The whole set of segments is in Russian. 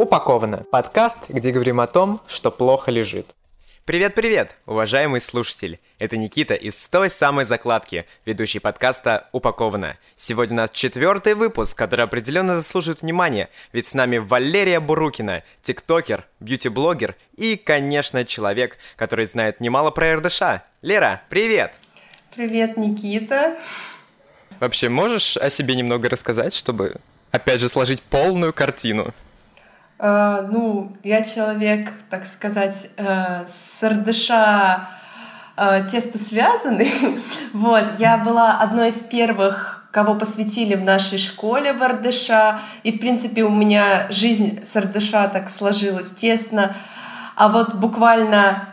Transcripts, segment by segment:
Упаковано. Подкаст, где говорим о том, что плохо лежит. Привет-привет, уважаемый слушатель! Это Никита из той самой закладки, ведущий подкаста «Упаковано». Сегодня у нас четвертый выпуск, который определенно заслуживает внимания, ведь с нами Валерия Бурукина, тиктокер, бьюти-блогер и, конечно, человек, который знает немало про РДШ. Лера, привет! Привет, Никита! Вообще, можешь о себе немного рассказать, чтобы, опять же, сложить полную картину? Uh, ну, я человек, так сказать, с РДШ uh, э, тесто связанный. вот, я была одной из первых, кого посвятили в нашей школе в РДШ. И, в принципе, у меня жизнь с РДШ так сложилась тесно. А вот буквально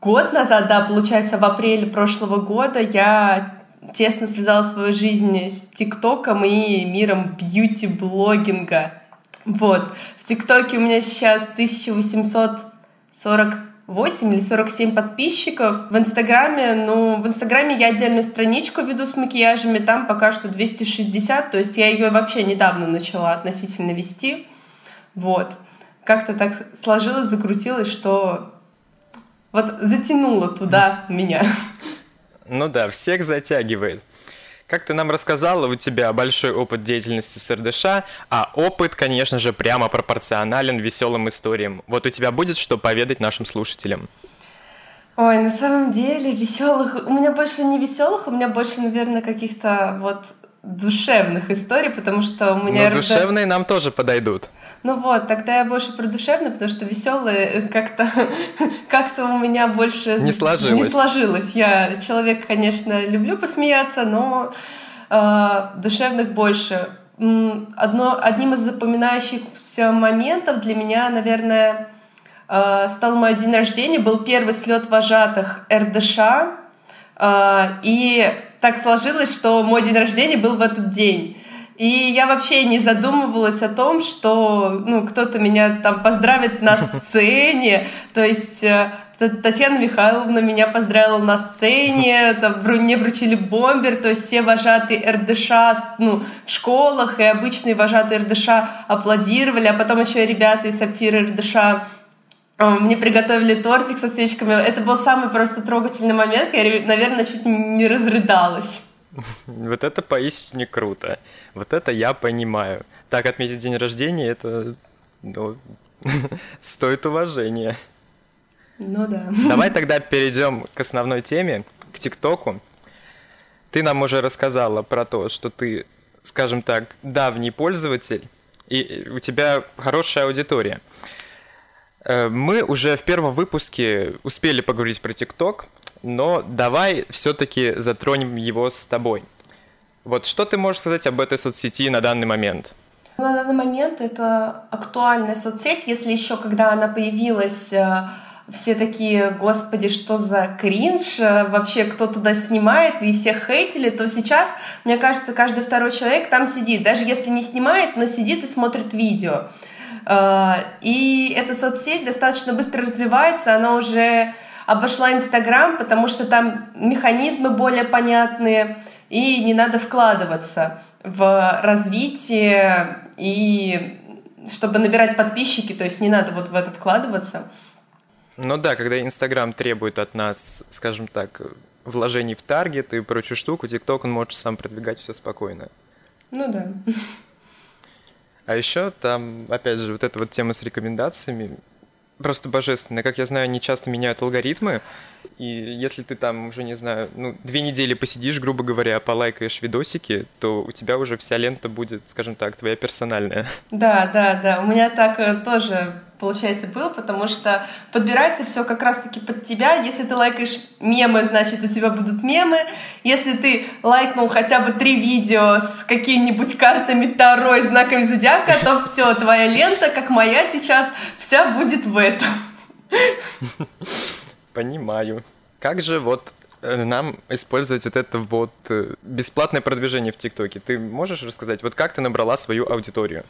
год назад, да, получается, в апреле прошлого года я тесно связала свою жизнь с ТикТоком и миром бьюти-блогинга. Вот. В ТикТоке у меня сейчас 1848 или 47 подписчиков. В Инстаграме, ну, в Инстаграме я отдельную страничку веду с макияжами, там пока что 260, то есть я ее вообще недавно начала относительно вести. Вот. Как-то так сложилось, закрутилось, что вот затянуло туда меня. Ну да, всех затягивает. Как ты нам рассказала, у тебя большой опыт деятельности с РДШ, а опыт, конечно же, прямо пропорционален веселым историям. Вот у тебя будет что поведать нашим слушателям? Ой, на самом деле веселых. У меня больше не веселых, у меня больше, наверное, каких-то вот душевных историй, потому что у меня... Ну, душевные нам тоже подойдут. Ну вот, тогда я больше про душевные, потому что веселые как-то как у меня больше не сложилось. Не сложилось. Я человек, конечно, люблю посмеяться, но э, душевных больше. Одно, одним из запоминающихся моментов для меня, наверное, э, стал мой день рождения, был первый слет вожатых РДШ, э, и так сложилось, что мой день рождения был в этот день. И я вообще не задумывалась о том, что ну, кто-то меня там поздравит на сцене. То есть э, Татьяна Михайловна меня поздравила на сцене, там, мне вручили бомбер, то есть все вожатые РДШ ну, в школах и обычные вожатые РДШ аплодировали, а потом еще ребята из Сапфира РДШ мне приготовили тортик со свечками. Это был самый просто трогательный момент. Я, наверное, чуть не разрыдалась. Вот это поистине круто. Вот это я понимаю. Так отметить день рождения, это ну, стоит уважения. Ну да. Давай тогда перейдем к основной теме, к ТикТоку. Ты нам уже рассказала про то, что ты, скажем так, давний пользователь, и у тебя хорошая аудитория. Э, мы уже в первом выпуске успели поговорить про ТикТок, но давай все-таки затронем его с тобой. Вот что ты можешь сказать об этой соцсети на данный момент? На данный момент это актуальная соцсеть, если еще когда она появилась, э, все такие, господи, что за кринж, э, вообще кто туда снимает, и всех хейтили, то сейчас, мне кажется, каждый второй человек там сидит, даже если не снимает, но сидит и смотрит видео. Э, и эта соцсеть достаточно быстро развивается, она уже обошла Инстаграм, потому что там механизмы более понятные, и не надо вкладываться в развитие и чтобы набирать подписчики, то есть не надо вот в это вкладываться. Ну да, когда Инстаграм требует от нас, скажем так, вложений в таргет и прочую штуку, ТикТок он может сам продвигать все спокойно. Ну да. А еще там, опять же, вот эта вот тема с рекомендациями, просто божественно. Как я знаю, они часто меняют алгоритмы, и если ты там уже, не знаю, ну, две недели посидишь, грубо говоря, полайкаешь видосики, то у тебя уже вся лента будет, скажем так, твоя персональная. Да, да, да. У меня так э, тоже получается, было, потому что подбирается все как раз-таки под тебя. Если ты лайкаешь мемы, значит, у тебя будут мемы. Если ты лайкнул хотя бы три видео с какими-нибудь картами Таро и знаками зодиака, то все, твоя лента, как моя сейчас, вся будет в этом. Понимаю. Как же вот э, нам использовать вот это вот э, бесплатное продвижение в ТикТоке? Ты можешь рассказать, вот как ты набрала свою аудиторию?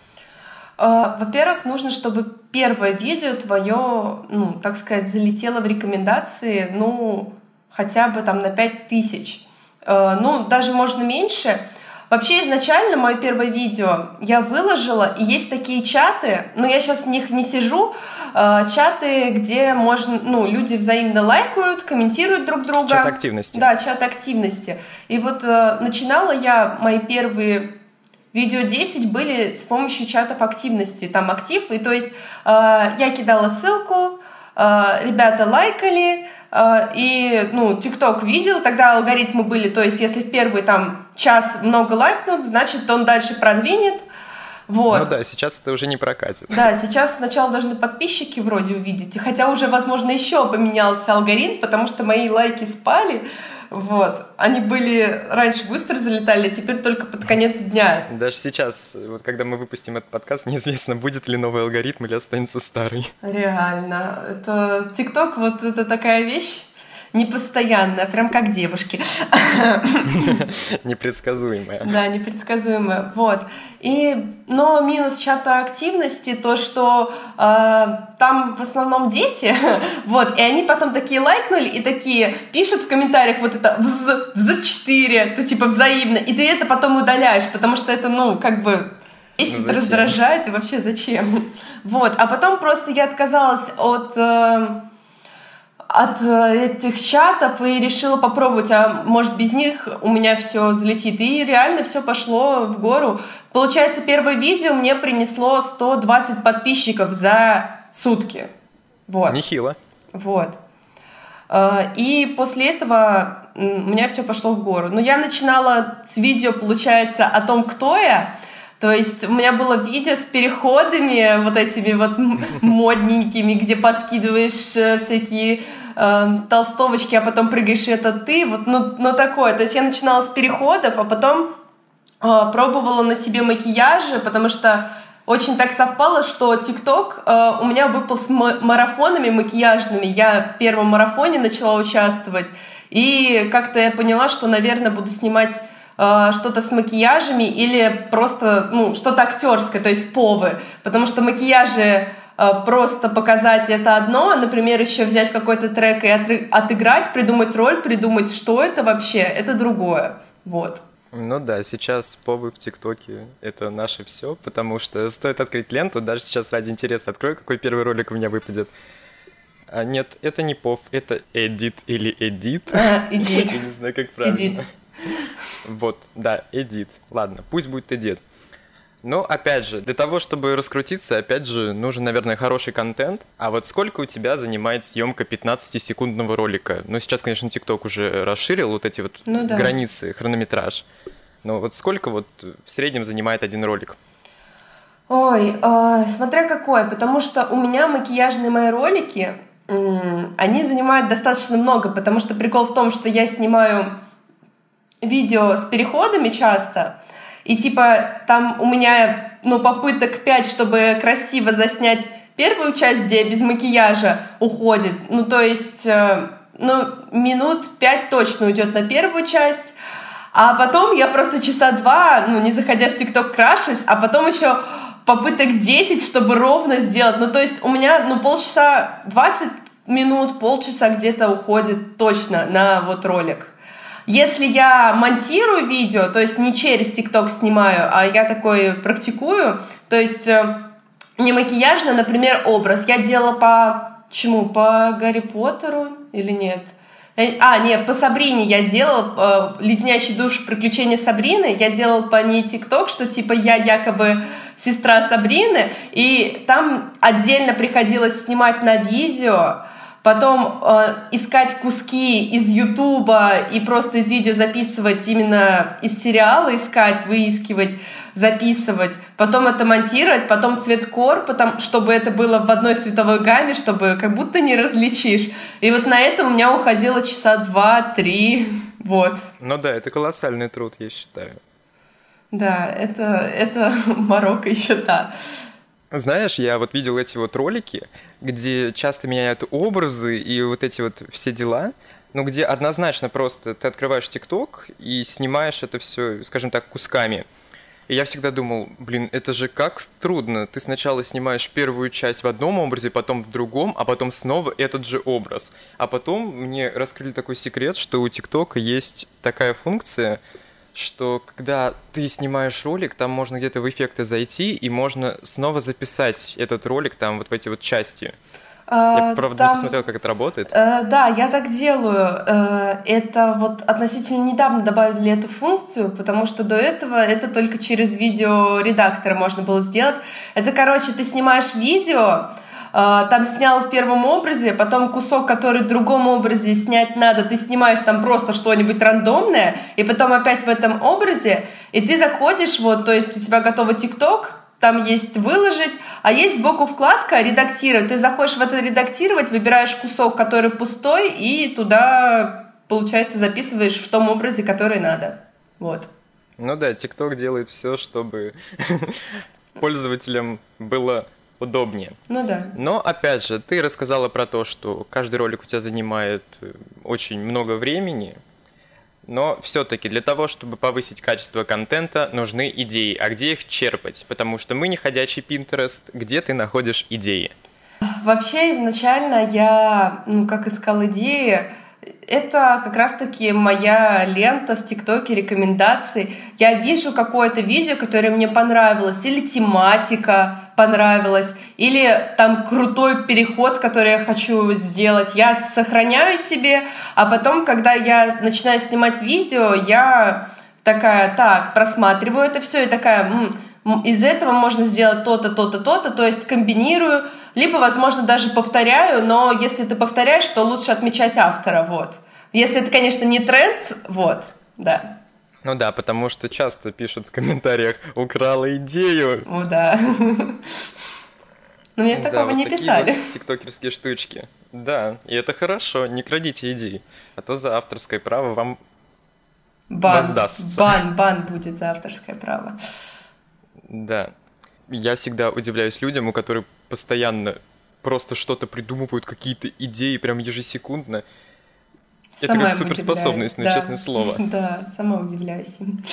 А, во-первых, нужно, чтобы первое видео твое, ну, так сказать, залетело в рекомендации, ну, хотя бы там на 5000. А, ну, даже можно меньше, Вообще изначально мое первое видео я выложила, и есть такие чаты, но я сейчас в них не сижу, э, чаты, где можно, ну, люди взаимно лайкают, комментируют друг друга. Чат активности. Да, чат активности. И вот э, начинала я мои первые Видео 10 были с помощью чатов активности, там актив, и то есть э, я кидала ссылку, э, ребята лайкали, э, и, ну, ТикТок видел, тогда алгоритмы были, то есть если в первый там час много лайкнут, значит он дальше продвинет, вот. Ну да, сейчас это уже не прокатит. Да, сейчас сначала должны подписчики вроде увидеть, хотя уже, возможно, еще поменялся алгоритм, потому что мои лайки спали, вот. Они были раньше быстро залетали, а теперь только под конец дня. Даже сейчас, вот когда мы выпустим этот подкаст, неизвестно, будет ли новый алгоритм или останется старый. Реально. Это ТикТок, вот это такая вещь, непостоянная, прям как девушки. Непредсказуемая. Да, непредсказуемая. Вот. И, но минус чата активности то, что э, там в основном дети, вот, и они потом такие лайкнули и такие пишут в комментариях вот это вз, вз 4, то типа взаимно, и ты это потом удаляешь, потому что это, ну, как бы бесит, ну, раздражает, и вообще зачем? Вот, а потом просто я отказалась от... Э, от э, этих чатов и решила попробовать, а может без них у меня все взлетит. И реально все пошло в гору. Получается, первое видео мне принесло 120 подписчиков за сутки. Вот. Нехило. Вот. Э, и после этого у меня все пошло в гору. Но я начинала с видео, получается, о том, кто я. То есть у меня было видео с переходами вот этими вот модненькими, где подкидываешь э, всякие э, толстовочки, а потом прыгаешь, и это ты, вот, ну, ну такое. То есть я начинала с переходов, а потом э, пробовала на себе макияжи, потому что очень так совпало, что ТикТок э, у меня выпал с марафонами макияжными. Я в первом марафоне начала участвовать, и как-то я поняла, что, наверное, буду снимать э, что-то с макияжами или просто ну, что-то актерское, то есть повы, потому что макияжи просто показать это одно, например, еще взять какой-то трек и отыграть, придумать роль, придумать, что это вообще, это другое. Вот. Ну да, сейчас повы в ТикТоке — это наше все, потому что стоит открыть ленту, даже сейчас ради интереса открою, какой первый ролик у меня выпадет. А нет, это не пов, это эдит или эдит. А, эдит. Я не знаю, как правильно. Эдит. Вот, да, эдит. Ладно, пусть будет эдит. Ну, опять же, для того, чтобы раскрутиться, опять же, нужен, наверное, хороший контент. А вот сколько у тебя занимает съемка 15-секундного ролика? Ну, сейчас, конечно, TikTok уже расширил вот эти вот ну, да. границы, хронометраж. Но вот сколько вот в среднем занимает один ролик? Ой, э, смотря какой, потому что у меня макияжные мои ролики, э, они занимают достаточно много, потому что прикол в том, что я снимаю видео с переходами часто, и типа там у меня, ну, попыток 5, чтобы красиво заснять первую часть, где без макияжа уходит. Ну, то есть, э, ну, минут 5 точно уйдет на первую часть. А потом я просто часа два, ну, не заходя в ТикТок, крашусь, а потом еще попыток 10, чтобы ровно сделать. Ну, то есть у меня, ну, полчаса, 20 минут, полчаса где-то уходит точно на вот ролик. Если я монтирую видео, то есть не через ТикТок снимаю, а я такое практикую, то есть э, не макияжно, например, образ. Я делала по чему? По Гарри Поттеру или нет? Э, а, нет, по Сабрине я делала э, «Леденящий душ. Приключения Сабрины». Я делала по ней ТикТок, что типа я якобы сестра Сабрины, и там отдельно приходилось снимать на видео, потом э, искать куски из Ютуба и просто из видео записывать именно из сериала, искать, выискивать, записывать, потом это монтировать, потом цветкор, потом, чтобы это было в одной цветовой гамме, чтобы как будто не различишь. И вот на это у меня уходило часа два-три, вот. Ну да, это колоссальный труд, я считаю. Да, это, это Марокко еще та. Знаешь, я вот видел эти вот ролики, где часто меняют образы и вот эти вот все дела, но где однозначно просто ты открываешь ТикТок и снимаешь это все, скажем так, кусками. И я всегда думал, блин, это же как трудно. Ты сначала снимаешь первую часть в одном образе, потом в другом, а потом снова этот же образ. А потом мне раскрыли такой секрет, что у ТикТока есть такая функция, что когда ты снимаешь ролик, там можно где-то в эффекты зайти, и можно снова записать этот ролик там вот в эти вот части. Я, А, правда, там- не посмотрел, как это работает. Э, Да, я так делаю. Э, Это вот относительно недавно добавили эту функцию, потому что до этого это только через видеоредактор можно было сделать. Это, короче, ты снимаешь видео, там снял в первом образе, потом кусок, который в другом образе снять надо, ты снимаешь там просто что-нибудь рандомное, и потом опять в этом образе, и ты заходишь, вот, то есть у тебя готовый ТикТок, там есть выложить, а есть сбоку вкладка редактировать. Ты заходишь в это редактировать, выбираешь кусок, который пустой, и туда, получается, записываешь в том образе, который надо. Вот. Ну да, TikTok делает все, чтобы пользователям было удобнее. Ну да. Но, опять же, ты рассказала про то, что каждый ролик у тебя занимает э, очень много времени, но все-таки для того, чтобы повысить качество контента, нужны идеи. А где их черпать? Потому что мы не ходячий Pinterest, где ты находишь идеи? Вообще, изначально я, ну, как искал идеи, это как раз-таки моя лента в ТикТоке, рекомендации. Я вижу какое-то видео, которое мне понравилось, или тематика понравилась, или там крутой переход, который я хочу сделать. Я сохраняю себе, а потом, когда я начинаю снимать видео, я такая, так, просматриваю это все и такая, «М, м, из этого можно сделать то-то, то-то, то-то, то есть комбинирую, либо, возможно, даже повторяю, но если ты повторяешь, то лучше отмечать автора, вот. Если это, конечно, не тренд, вот, да. Ну да, потому что часто пишут в комментариях «украла идею». О, да. Но мне такого не писали. тиктокерские штучки. Да, и это хорошо, не крадите идеи, а то за авторское право вам Бан, воздастся. бан, бан будет за авторское право. Да. Я всегда удивляюсь людям, у которых постоянно просто что-то придумывают, какие-то идеи прям ежесекундно. Это Сама как суперспособность, ну, удивляюсь, честное слово. Да, сама удивляюсь им.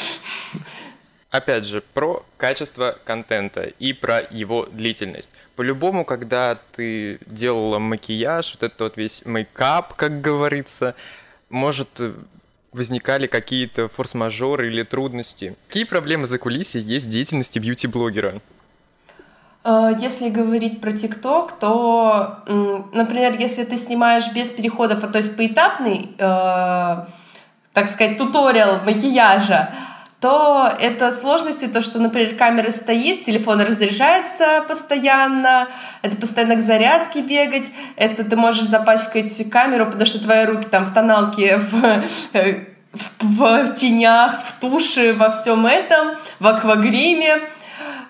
Опять же, про качество контента и про его длительность. По-любому, когда ты делала макияж, вот этот вот весь мейкап, как говорится, может, э, возникали какие-то форс-мажоры или трудности. Какие проблемы за кулисье есть в деятельности бьюти-блогера? Э, Если говорить про ТикТок, то, например, если ты снимаешь без переходов, а то есть поэтапный, э, так сказать, туториал макияжа, то это сложности, то, что, например, камера стоит, телефон разряжается постоянно, это постоянно к зарядке бегать, это ты можешь запачкать камеру, потому что твои руки там в тоналке, в, э, в, в тенях, в туши, во всем этом, в аквагриме.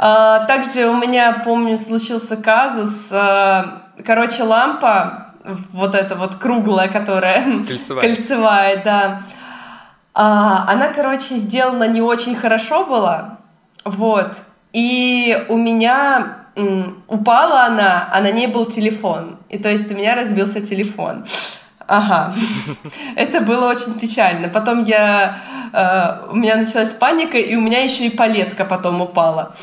А, Также у меня, помню, случился казус. а, Короче, лампа, вот эта вот круглая, которая... Кольцевая. Кольцевая, да. А, Она, короче, сделана не очень хорошо была. Вот. И у меня упала она, а на ней был телефон. И то есть у меня разбился телефон. Ага. Это было очень печально. Потом я... э, у меня началась паника, и у меня еще и палетка потом упала.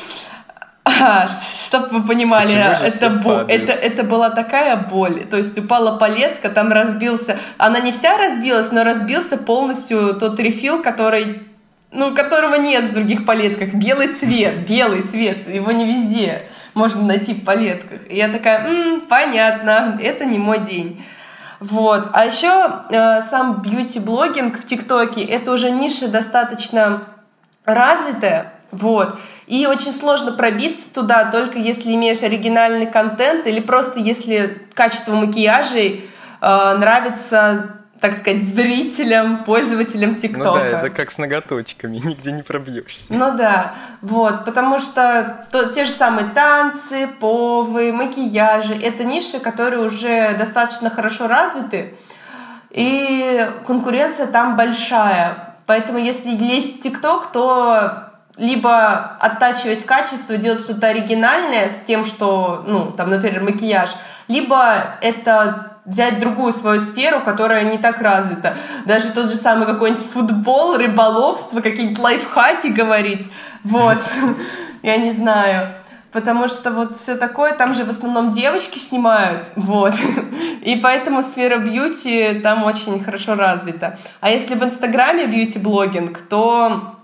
Чтобы вы понимали, это, бо- это, это была такая боль. То есть упала палетка, там разбился. Она не вся разбилась, но разбился полностью тот рефил, который ну, которого нет в других палетках. Белый цвет, белый цвет. Его не везде можно найти в палетках. И я такая, «М, понятно, это не мой день. Вот. А еще э, сам бьюти-блогинг в ТикТоке это уже ниша достаточно развитая. Вот. И очень сложно пробиться туда, только если имеешь оригинальный контент или просто если качество макияжей э, нравится, так сказать, зрителям, пользователям Ну ТикТока. да, это как с ноготочками, нигде не пробьешься. Ну да, вот, потому что то, те же самые танцы, повы, макияжи, это ниши, которые уже достаточно хорошо развиты, и конкуренция там большая. Поэтому если лезть в ТикТок, то либо оттачивать качество, делать что-то оригинальное с тем, что, ну, там, например, макияж, либо это взять другую свою сферу, которая не так развита. Даже тот же самый какой-нибудь футбол, рыболовство, какие-нибудь лайфхаки говорить. Вот. Я не знаю. Потому что вот все такое, там же в основном девочки снимают, вот. И поэтому сфера бьюти там очень хорошо развита. А если в Инстаграме бьюти-блогинг, то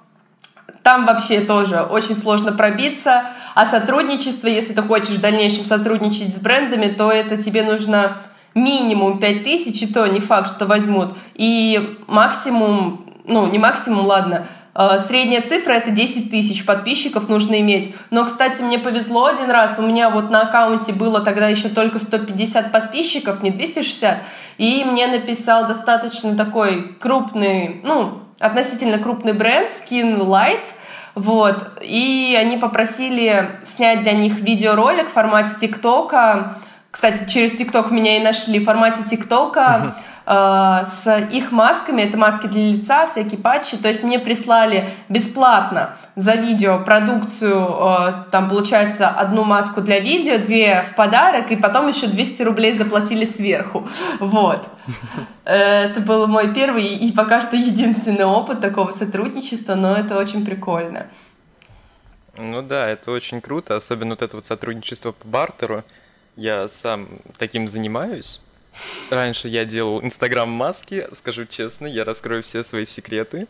Там вообще тоже очень сложно пробиться. А сотрудничество, если ты хочешь в дальнейшем сотрудничать с брендами, то это тебе нужно минимум 5 тысяч, и то не факт, что возьмут. И максимум, ну не максимум, ладно, э, Средняя цифра это 10 тысяч подписчиков нужно иметь. Но, кстати, мне повезло один раз. У меня вот на аккаунте было тогда еще только 150 подписчиков, не 260. И мне написал достаточно такой крупный, ну, относительно крупный бренд Skin Light. Вот. И они попросили снять для них видеоролик в формате ТикТока. Кстати, через ТикТок меня и нашли в формате ТикТока. Э, с их масками, это маски для лица, всякие патчи, то есть мне прислали бесплатно за видео продукцию, э, там получается одну маску для видео, две в подарок, и потом еще 200 рублей заплатили сверху, вот. Э, это был мой первый и пока что единственный опыт такого сотрудничества, но это очень прикольно. Ну да, это очень круто, особенно вот это вот сотрудничество по бартеру. Я сам таким занимаюсь. Раньше я делал инстаграм-маски, скажу честно, я раскрою все свои секреты.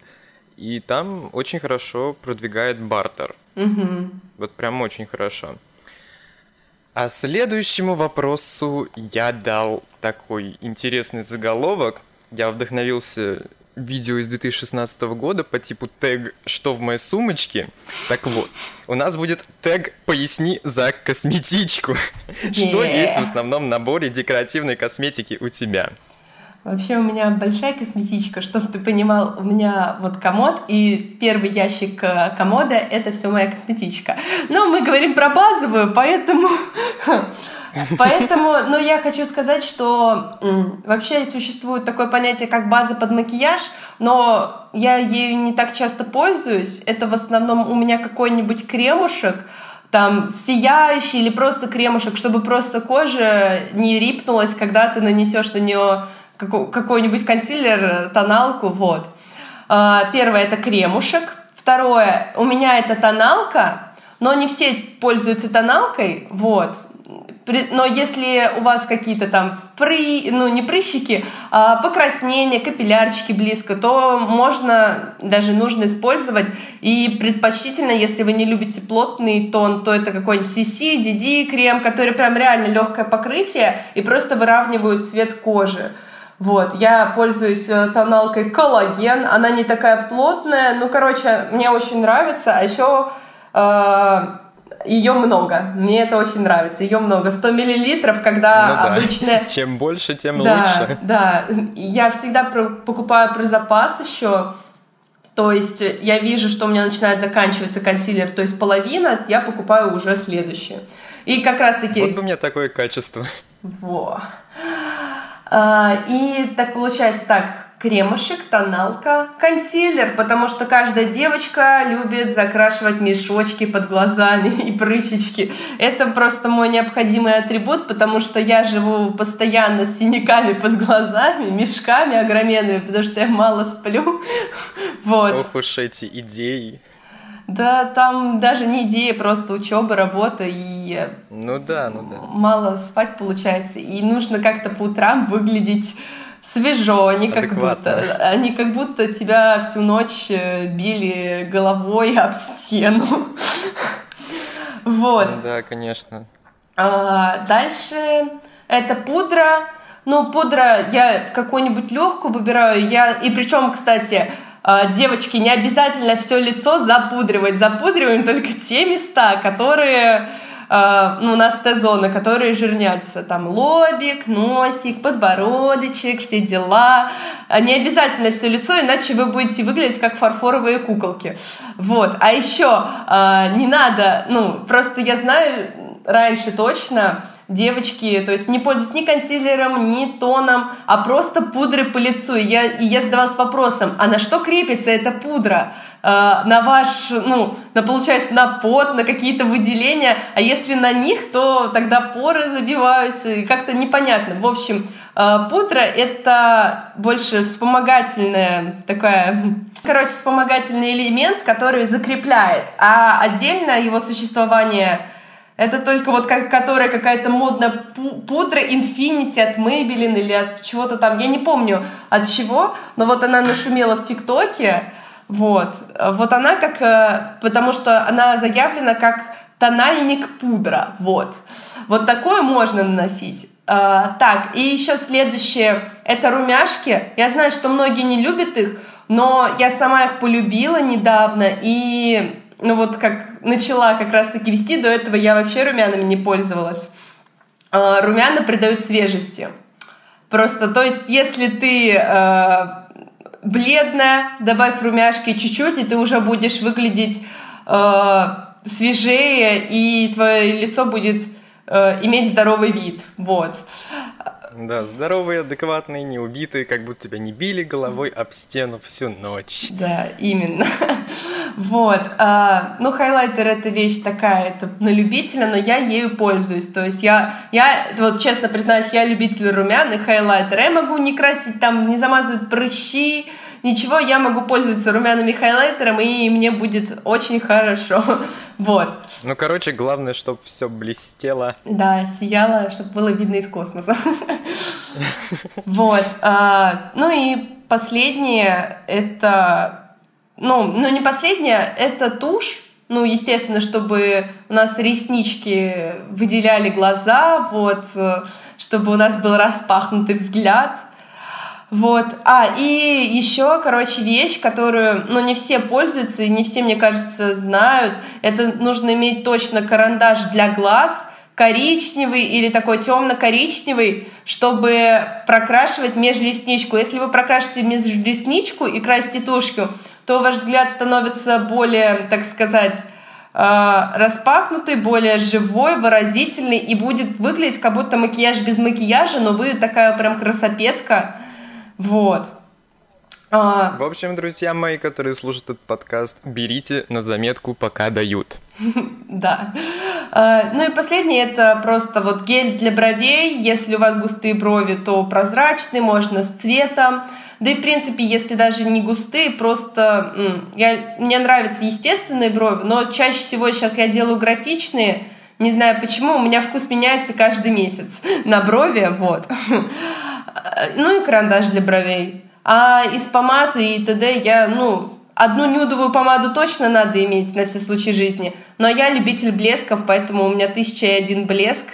И там очень хорошо продвигает бартер. Угу. Вот прям очень хорошо. А следующему вопросу я дал такой интересный заголовок. Я вдохновился видео из 2016 года по типу тег «Что в моей сумочке?». Так вот, у нас будет тег «Поясни за косметичку». Что есть в основном наборе декоративной косметики у тебя? Вообще у меня большая косметичка, чтобы ты понимал, у меня вот комод, и первый ящик э, комода — это все моя косметичка. Но мы говорим про базовую, поэтому Поэтому, ну, я хочу сказать, что вообще существует такое понятие, как база под макияж, но я ею не так часто пользуюсь. Это в основном у меня какой-нибудь кремушек, там, сияющий или просто кремушек, чтобы просто кожа не рипнулась, когда ты нанесешь на нее какой-нибудь консилер, тоналку, вот. А, первое — это кремушек. Второе, у меня это тоналка, но не все пользуются тоналкой, вот но если у вас какие-то там при, ну не прыщики, а покраснения, капиллярчики близко, то можно, даже нужно использовать. И предпочтительно, если вы не любите плотный тон, то это какой-нибудь CC, DD крем, который прям реально легкое покрытие и просто выравнивают цвет кожи. Вот, я пользуюсь э, тоналкой коллаген, она не такая плотная, ну, короче, мне очень нравится, а еще э, ее много. Мне это очень нравится. Ее много. 100 миллилитров, когда ну, да. обычно... Чем больше, тем да, лучше. Да, я всегда про покупаю про запас еще. То есть я вижу, что у меня начинает заканчиваться консилер, то есть половина, я покупаю уже следующее. И как раз таки... Вот бы мне такое качество. Во. А, и так получается так, кремушек, тоналка, консилер, потому что каждая девочка любит закрашивать мешочки под глазами и прыщички. Это просто мой необходимый атрибут, потому что я живу постоянно с синяками под глазами, мешками огроменными, потому что я мало сплю. Вот. Ох уж эти идеи. Да, там даже не идея, просто учеба, работа и ну да, ну да. мало спать получается. И нужно как-то по утрам выглядеть свежо, они как будто, они как будто тебя всю ночь э, били головой об стену. Вот. Да, конечно. А, дальше это пудра. Ну, пудра я какую-нибудь легкую выбираю. Я, и причем, кстати, а, девочки, не обязательно все лицо запудривать. Запудриваем только те места, которые Uh, ну, у нас Т-зоны, которые жирнятся. Там лобик, носик, подбородочек, все дела. Не обязательно все лицо, иначе вы будете выглядеть как фарфоровые куколки. Вот. А еще а, не надо, ну, просто я знаю раньше точно, девочки, то есть не пользуясь ни консилером, ни тоном, а просто пудрой по лицу. И я, и я задавалась вопросом, а на что крепится эта пудра? Э, на ваш, ну, на, получается, на пот, на какие-то выделения, а если на них, то тогда поры забиваются, и как-то непонятно. В общем, э, пудра — это больше вспомогательная такая короче, вспомогательный элемент, который закрепляет, а отдельно его существование — это только вот как, которая какая-то модная пудра Infinity от Maybelline или от чего-то там. Я не помню от чего, но вот она нашумела в ТикТоке. Вот. Вот она как... Э, потому что она заявлена как тональник пудра. Вот. Вот такое можно наносить. А, так, и еще следующее. Это румяшки. Я знаю, что многие не любят их, но я сама их полюбила недавно. И ну вот как начала как раз-таки вести, до этого я вообще румянами не пользовалась. А, румяна придают свежести. Просто, то есть, если ты э, бледная, добавь румяшки чуть-чуть, и ты уже будешь выглядеть э, свежее, и твое лицо будет э, иметь здоровый вид. Вот. Да, здоровые, адекватные, не убитые, как будто тебя не били головой об стену всю ночь. Да, именно. Вот. А, ну, хайлайтер это вещь такая, это на любителя, но я ею пользуюсь. То есть я, я вот честно признаюсь, я любитель румян и хайлайтера. Я могу не красить там, не замазывать прыщи, ничего, я могу пользоваться румяными хайлайтером, и мне будет очень хорошо. Вот. Ну, короче, главное, чтобы все блестело. Да, сияло, чтобы было видно из космоса. Вот. А, ну и последнее, это... Ну, ну, не последнее, это тушь. Ну, естественно, чтобы у нас реснички выделяли глаза, вот, чтобы у нас был распахнутый взгляд – вот. А, и еще, короче, вещь, которую, ну, не все пользуются и не все, мне кажется, знают. Это нужно иметь точно карандаш для глаз, коричневый или такой темно-коричневый, чтобы прокрашивать межресничку. Если вы прокрашиваете межресничку и красите тушью, то ваш взгляд становится более, так сказать, э, распахнутый, более живой, выразительный и будет выглядеть как будто макияж без макияжа, но вы такая прям красопетка. Вот. А... В общем, друзья мои, которые слушают этот подкаст, берите на заметку, пока дают. Да. А, ну и последнее, это просто вот гель для бровей. Если у вас густые брови, то прозрачный, можно с цветом. Да и, в принципе, если даже не густые, просто я, мне нравятся естественные брови, но чаще всего сейчас я делаю графичные. Не знаю почему, у меня вкус меняется каждый месяц на брови, вот. ну и карандаш для бровей. А из помады и т.д. я, ну, одну нюдовую помаду точно надо иметь на все случаи жизни. Но я любитель блесков, поэтому у меня тысяча и один блеск.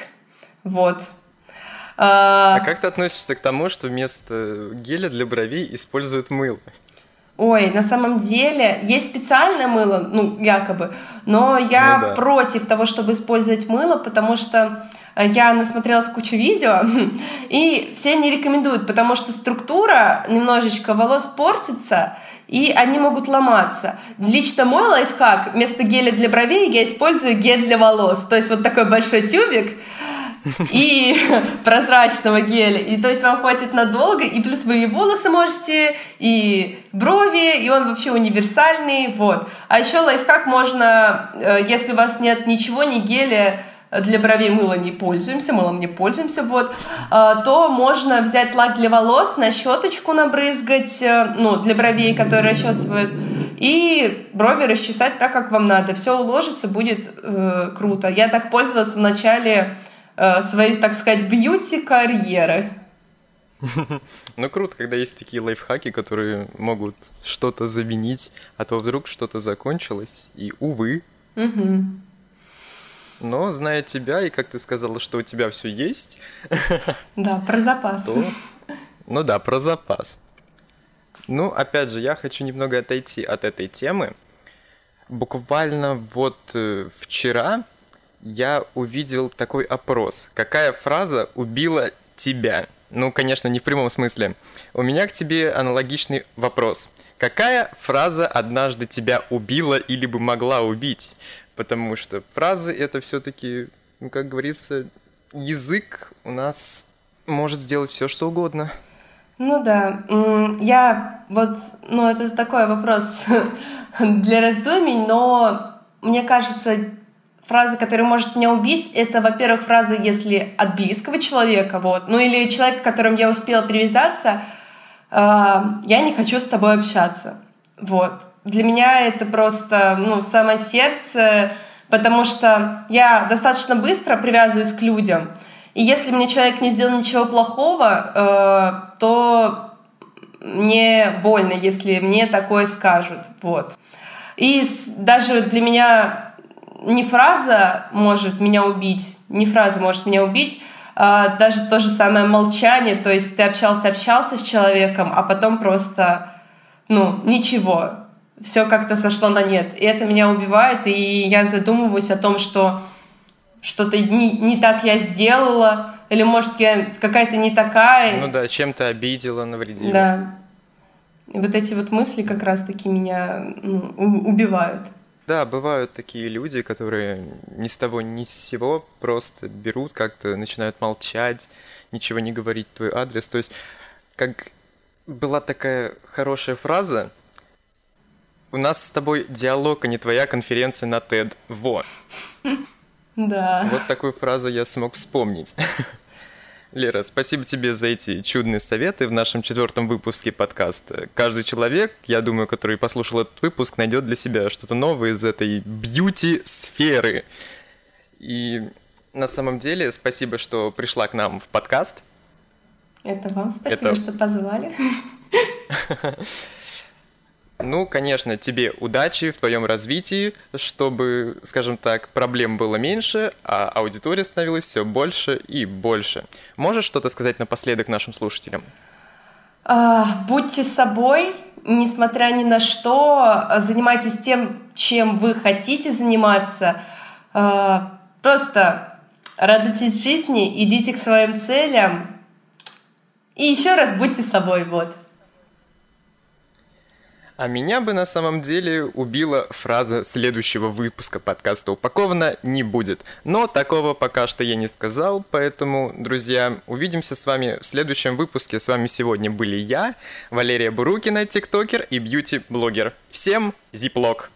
Вот. А... а как ты относишься к тому, что вместо геля для бровей используют мыло? Ой, на самом деле есть специальное мыло, ну, якобы, но я ну, да. против того, чтобы использовать мыло, потому что Э, я насмотрелась кучу видео, и все не рекомендуют, потому что структура немножечко волос портится, и они могут ломаться. Лично мой лайфхак, вместо геля для бровей я использую гель для волос. То есть вот такой большой тюбик, и прозрачного геля. И то есть вам хватит надолго, и плюс вы и волосы можете, и брови, и он вообще универсальный, вот. А еще лайфхак можно, э, если у вас нет ничего, ни геля, для бровей мыло не пользуемся, мылом не пользуемся, вот, а, то можно взять лак для волос, на щеточку набрызгать, э, ну, для бровей, которые расчесывают, и брови расчесать так, как вам надо. Все уложится, будет э, круто. Я так пользовалась в начале э, своей, так сказать, бьюти-карьеры. Ну круто, когда есть такие лайфхаки, которые могут что-то заменить, а то вдруг что-то закончилось, и увы. Угу. Но, зная тебя, и как ты сказала, что у тебя все есть... Да, про запас. То... Ну да, про запас. Ну, опять же, я хочу немного отойти от этой темы. Буквально вот э, вчера я увидел такой опрос. Какая фраза убила тебя? Ну, конечно, не в прямом смысле. У меня к тебе аналогичный вопрос. Какая фраза однажды тебя убила или бы могла убить? Потому что фразы это все-таки, ну, как говорится, язык у нас может сделать все, что угодно. Ну да, я вот, ну это такой вопрос для раздумий, но мне кажется, фраза, которая может меня убить, это, во-первых, фраза, если от близкого человека, вот, ну или человека, к которому я успела привязаться, э, я не хочу с тобой общаться, вот для меня это просто ну, самое сердце, потому что я достаточно быстро привязываюсь к людям. И если мне человек не сделал ничего плохого, э, то мне больно, если мне такое скажут. Вот. И даже для меня не фраза может меня убить, не фраза может меня убить, а даже то же самое молчание, то есть ты общался-общался с человеком, а потом просто, ну, ничего, все как-то сошло на нет. И это меня убивает, и я задумываюсь о том, что что-то не, не так я сделала, или, может, я какая-то не такая. Ну да, чем-то обидела, навредила. Да. И вот эти вот мысли как раз-таки меня ну, убивают. Да, бывают такие люди, которые ни с того ни с сего просто берут как-то, начинают молчать, ничего не говорить в твой адрес. То есть, как была такая хорошая фраза, у нас с тобой диалог, а не твоя конференция на TED. Во. Да. Вот такую фразу я смог вспомнить. Лера, спасибо тебе за эти чудные советы в нашем четвертом выпуске подкаста. Каждый человек, я думаю, который послушал этот выпуск, найдет для себя что-то новое из этой бьюти-сферы. И на самом деле, спасибо, что пришла к нам в подкаст. Это вам спасибо, Это... что позвали. Ну, конечно, тебе удачи в твоем развитии, чтобы, скажем так, проблем было меньше, а аудитория становилась все больше и больше. Можешь что-то сказать напоследок нашим слушателям? А, будьте собой, несмотря ни на что, занимайтесь тем, чем вы хотите заниматься. А, просто радуйтесь жизни, идите к своим целям. И еще раз будьте собой, вот. А меня бы на самом деле убила фраза следующего выпуска подкаста «Упаковано не будет». Но такого пока что я не сказал, поэтому, друзья, увидимся с вами в следующем выпуске. С вами сегодня были я, Валерия Бурукина, тиктокер и бьюти-блогер. Всем зиплок!